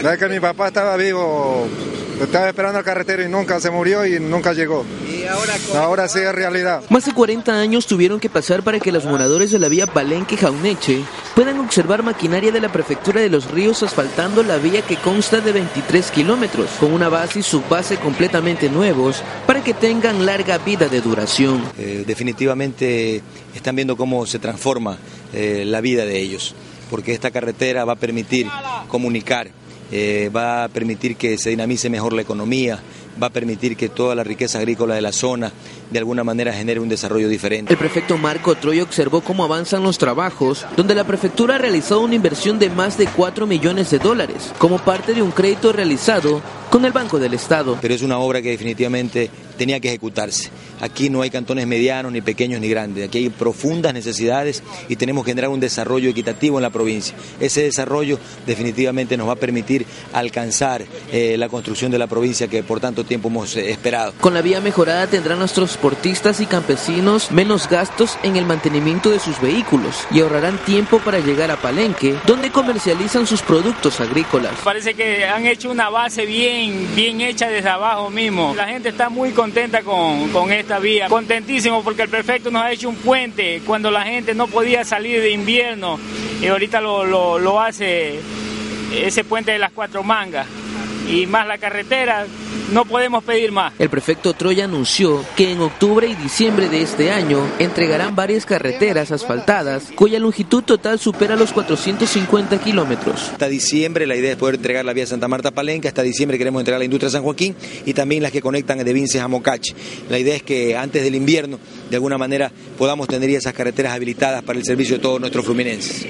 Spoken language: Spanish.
La que mi papá estaba vivo, estaba esperando al carretero y nunca se murió y nunca llegó. Y ahora, ahora sí es realidad. Más de 40 años tuvieron que pasar para que los moradores de la vía Palenque-Jauneche puedan observar maquinaria de la prefectura de los ríos asfaltando la vía que consta de 23 kilómetros, con una base y subbase completamente nuevos para que tengan larga vida de duración. Eh, definitivamente están viendo cómo se transforma eh, la vida de ellos, porque esta carretera va a permitir comunicar eh, va a permitir que se dinamice mejor la economía, va a permitir que toda la riqueza agrícola de la zona de alguna manera genere un desarrollo diferente. El prefecto Marco Troy observó cómo avanzan los trabajos, donde la prefectura ha realizado una inversión de más de 4 millones de dólares, como parte de un crédito realizado con el Banco del Estado. Pero es una obra que definitivamente tenía que ejecutarse. Aquí no hay cantones medianos, ni pequeños, ni grandes. Aquí hay profundas necesidades y tenemos que generar un desarrollo equitativo en la provincia. Ese desarrollo definitivamente nos va a permitir alcanzar eh, la construcción de la provincia que por tanto tiempo hemos eh, esperado. Con la vía mejorada tendrán nuestros transportistas y campesinos menos gastos en el mantenimiento de sus vehículos y ahorrarán tiempo para llegar a Palenque, donde comercializan sus productos agrícolas. Parece que han hecho una base bien, bien hecha desde abajo mismo. La gente está muy contenta con, con esta vía, contentísimo porque el prefecto nos ha hecho un puente cuando la gente no podía salir de invierno. Y ahorita lo, lo, lo hace ese puente de las cuatro mangas y más la carretera, no podemos pedir más. El prefecto Troya anunció que en octubre y diciembre de este año entregarán varias carreteras asfaltadas cuya longitud total supera los 450 kilómetros. Hasta diciembre la idea es poder entregar la vía Santa Marta Palenque, hasta diciembre queremos entregar la industria San Joaquín y también las que conectan de Vinces a Mocache. La idea es que antes del invierno, de alguna manera, podamos tener esas carreteras habilitadas para el servicio de todos nuestros fluminenses.